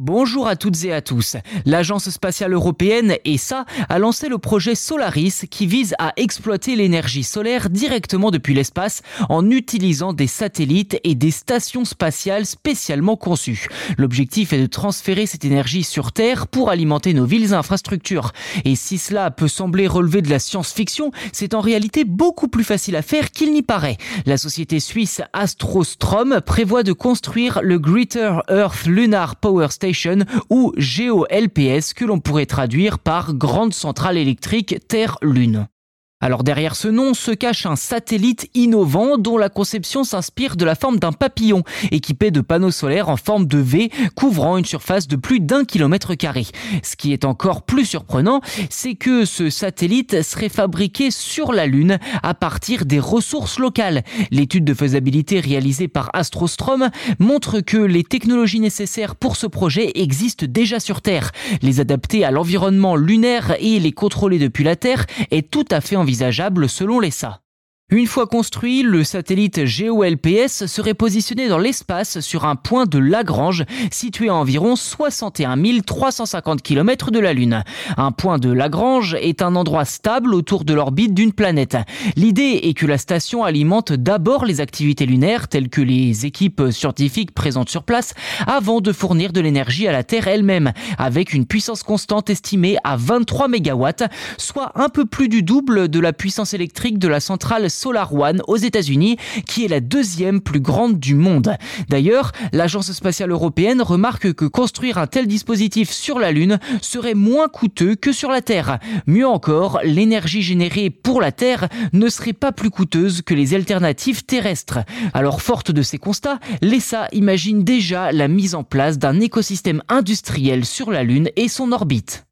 Bonjour à toutes et à tous. L'Agence spatiale européenne, ESA, a lancé le projet Solaris qui vise à exploiter l'énergie solaire directement depuis l'espace en utilisant des satellites et des stations spatiales spécialement conçues. L'objectif est de transférer cette énergie sur Terre pour alimenter nos villes et infrastructures. Et si cela peut sembler relever de la science-fiction, c'est en réalité beaucoup plus facile à faire qu'il n'y paraît. La société suisse Astrostrom prévoit de construire le Greater Earth Lunar Power Station ou GOLPS que l'on pourrait traduire par Grande Centrale Électrique Terre-Lune. Alors derrière ce nom se cache un satellite innovant dont la conception s'inspire de la forme d'un papillon, équipé de panneaux solaires en forme de V couvrant une surface de plus d'un kilomètre carré. Ce qui est encore plus surprenant, c'est que ce satellite serait fabriqué sur la Lune à partir des ressources locales. L'étude de faisabilité réalisée par Astrostrom montre que les technologies nécessaires pour ce projet existent déjà sur Terre. Les adapter à l'environnement lunaire et les contrôler depuis la Terre est tout à fait envisageable envisageable selon l'ESA. Une fois construit, le satellite GOLPS serait positionné dans l'espace sur un point de Lagrange situé à environ 61 350 km de la Lune. Un point de Lagrange est un endroit stable autour de l'orbite d'une planète. L'idée est que la station alimente d'abord les activités lunaires telles que les équipes scientifiques présentes sur place avant de fournir de l'énergie à la Terre elle-même avec une puissance constante estimée à 23 MW, soit un peu plus du double de la puissance électrique de la centrale Solar One aux États-Unis, qui est la deuxième plus grande du monde. D'ailleurs, l'Agence spatiale européenne remarque que construire un tel dispositif sur la Lune serait moins coûteux que sur la Terre. Mieux encore, l'énergie générée pour la Terre ne serait pas plus coûteuse que les alternatives terrestres. Alors, forte de ces constats, l'ESA imagine déjà la mise en place d'un écosystème industriel sur la Lune et son orbite.